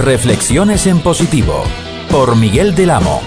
Reflexiones en positivo por Miguel del Amo.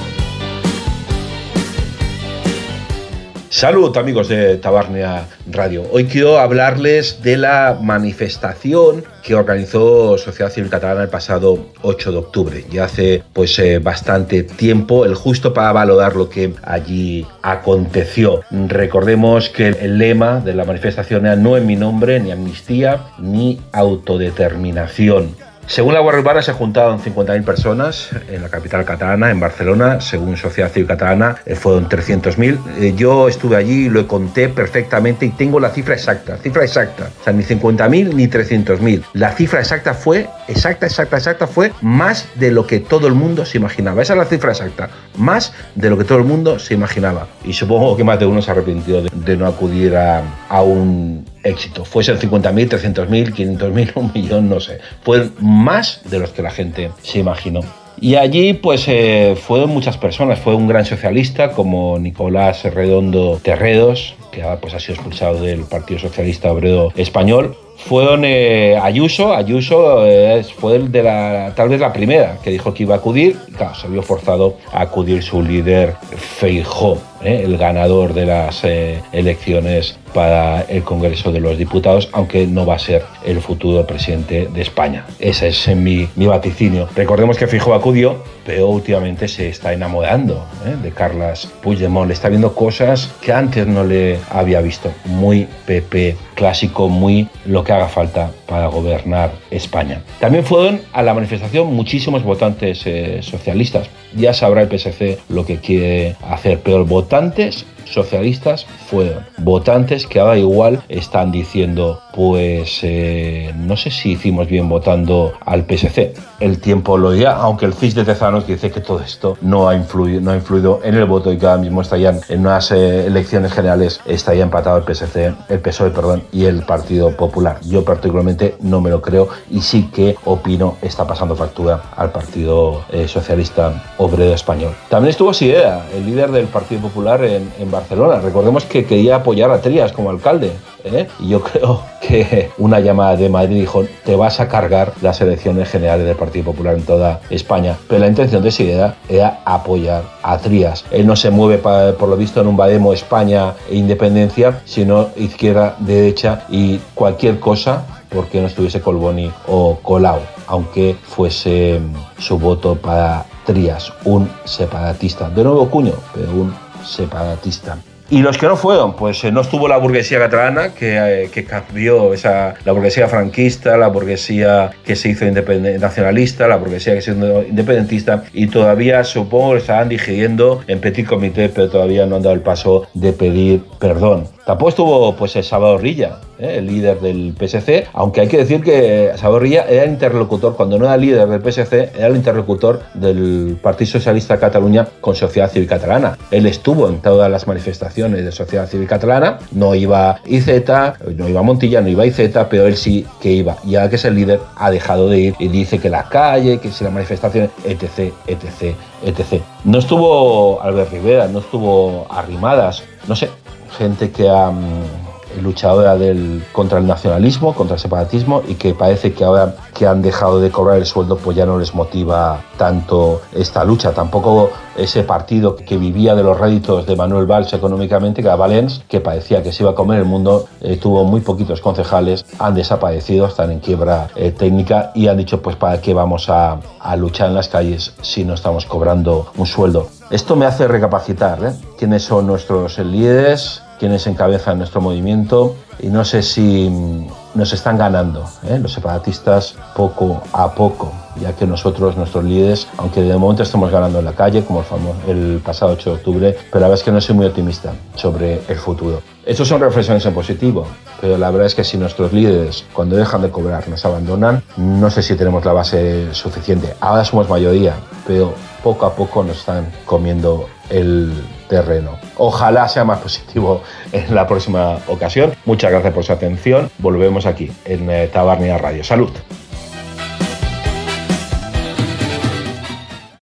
Saludos amigos de Tabarnia Radio. Hoy quiero hablarles de la manifestación que organizó Sociedad Civil Catalana el pasado 8 de octubre. Ya hace pues eh, bastante tiempo, el justo para valorar lo que allí aconteció. Recordemos que el lema de la manifestación era no en mi nombre, ni amnistía, ni autodeterminación. Según la Guardia Urbana se juntaron 50.000 personas en la capital catalana, en Barcelona. Según Sociedad Civil Catalana eh, fueron 300.000. Eh, yo estuve allí lo conté perfectamente y tengo la cifra exacta, cifra exacta. O sea, ni 50.000 ni 300.000. La cifra exacta fue, exacta, exacta, exacta, fue más de lo que todo el mundo se imaginaba. Esa es la cifra exacta, más de lo que todo el mundo se imaginaba. Y supongo que más de uno se arrepintió de, de no acudir a un éxito. Fuesen 50.000, 300.000, 500.000, un millón, no sé. Fue más de los que la gente se imaginó. Y allí pues eh, fueron muchas personas, fue un gran socialista como Nicolás Redondo Terredos, que pues, ha sido expulsado del Partido Socialista Obrero Español, fueron eh, Ayuso, Ayuso eh, fue el de la, tal vez la primera que dijo que iba a acudir, y claro, se vio forzado a acudir su líder Feijó, eh, el ganador de las elecciones para el Congreso de los Diputados, aunque no va a ser el futuro presidente de España. Ese es mi, mi vaticinio. Recordemos que Feijó acudió, pero últimamente se está enamorando de Carlas Puigdemont, le está viendo cosas que antes no le había visto, muy PP clásico, muy lo que haga falta para gobernar España. También fueron a la manifestación muchísimos votantes eh, socialistas. Ya sabrá el PSC lo que quiere hacer, pero votantes socialistas fueron votantes que ahora igual están diciendo pues eh, no sé si hicimos bien votando al PSC. El tiempo lo dirá, aunque el CIS de Tezanos dice que todo esto no ha influido, no ha influido en el voto y que ahora mismo estarían en unas eh, elecciones generales estaría empatado el PSC, el PSOE, perdón, y el Partido Popular. Yo particularmente no me lo creo y sí que opino está pasando factura al Partido eh, Socialista Obrero Español. También estuvo Sidera, el líder del Partido Popular en Barcelona. Recordemos que quería apoyar a Trías como alcalde. ¿eh? Y yo creo que una llamada de Madrid dijo, te vas a cargar las elecciones generales del Partido Popular en toda España. Pero la intención de Sidera era apoyar a Trías. Él no se mueve, por lo visto, en un Bademo España e independencia, sino izquierda, derecha y cualquier cosa porque no estuviese Colboni o Colau, aunque fuese mm, su voto para Trías, un separatista. De nuevo cuño, pero un separatista. Y los que no fueron, pues eh, no estuvo la burguesía catalana, que, eh, que, cambió esa, la burguesía franquista, la burguesía que se hizo nacionalista, la burguesía que se hizo independentista, y todavía supongo que estaban digiriendo en petit comité, pero todavía no han dado el paso de pedir perdón. Tampoco estuvo pues Salvador Rilla, ¿eh? el líder del PSC, aunque hay que decir que Salvador Rilla era el interlocutor, cuando no era líder del PSC, era el interlocutor del Partido Socialista de Cataluña con Sociedad Civil Catalana. Él estuvo en todas las manifestaciones de Sociedad Civil Catalana, no iba IZ, no iba Montilla, no iba IZ, pero él sí que iba. Y ahora que es el líder, ha dejado de ir y dice que la calle, que si la manifestación, etc, etc, etc. No estuvo Albert Rivera, no estuvo Arrimadas, no sé, gente que ha mm, luchado del, contra el nacionalismo, contra el separatismo y que parece que ahora que han dejado de cobrar el sueldo pues ya no les motiva tanto esta lucha. Tampoco ese partido que vivía de los réditos de Manuel Valls económicamente, que era Valens, que parecía que se iba a comer el mundo, eh, tuvo muy poquitos concejales, han desaparecido, están en quiebra eh, técnica y han dicho pues para qué vamos a, a, luchar en las calles si no estamos cobrando un sueldo. Esto me hace recapacitar ¿eh? quiénes son nuestros líderes, quienes encabezan nuestro movimiento y no sé si nos están ganando ¿eh? los separatistas poco a poco, ya que nosotros, nuestros líderes, aunque de momento estamos ganando en la calle, como el, famoso, el pasado 8 de octubre, pero la verdad es que no soy muy optimista sobre el futuro. Estas son reflexiones en positivo, pero la verdad es que si nuestros líderes, cuando dejan de cobrar, nos abandonan, no sé si tenemos la base suficiente. Ahora somos mayoría, pero poco a poco nos están comiendo el terreno. Ojalá sea más positivo en la próxima ocasión. Muchas gracias por su atención. Volvemos aquí en eh, Tabarnia Radio. Salud.